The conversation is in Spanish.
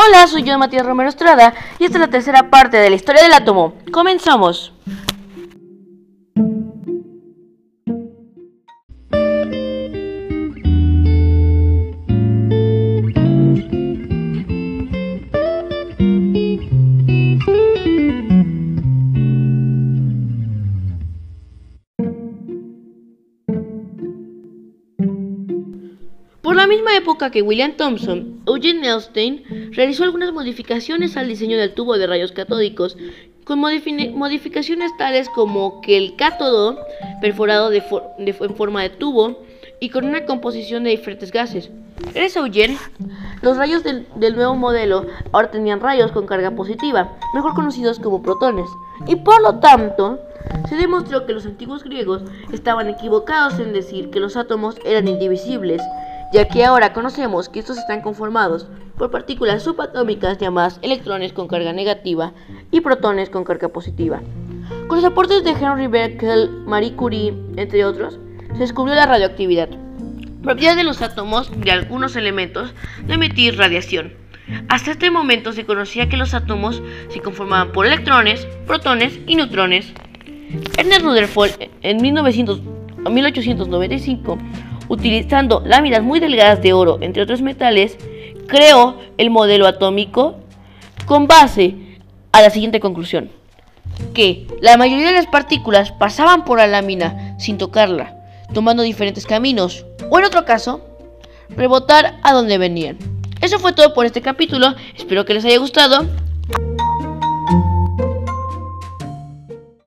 Hola, soy yo, Matías Romero Estrada, y esta es la tercera parte de la historia del átomo. Comenzamos. Por la misma época que William Thomson, Eugene Elstein realizó algunas modificaciones al diseño del tubo de rayos catódicos, con modifi- modificaciones tales como que el cátodo perforado en forma de tubo y con una composición de diferentes gases. A Eugene, los rayos del, del nuevo modelo ahora tenían rayos con carga positiva, mejor conocidos como protones, y por lo tanto, se demostró que los antiguos griegos estaban equivocados en decir que los átomos eran indivisibles, ya que ahora conocemos que estos están conformados por partículas subatómicas llamadas electrones con carga negativa y protones con carga positiva. Con los aportes de Henry Becquerel, Marie Curie, entre otros, se descubrió la radioactividad, propiedad de los átomos de algunos elementos de emitir radiación. Hasta este momento se conocía que los átomos se conformaban por electrones, protones y neutrones. Ernest Rutherford en 1900 1895, utilizando láminas muy delgadas de oro, entre otros metales, creó el modelo atómico con base a la siguiente conclusión, que la mayoría de las partículas pasaban por la lámina sin tocarla, tomando diferentes caminos, o en otro caso, rebotar a donde venían. Eso fue todo por este capítulo, espero que les haya gustado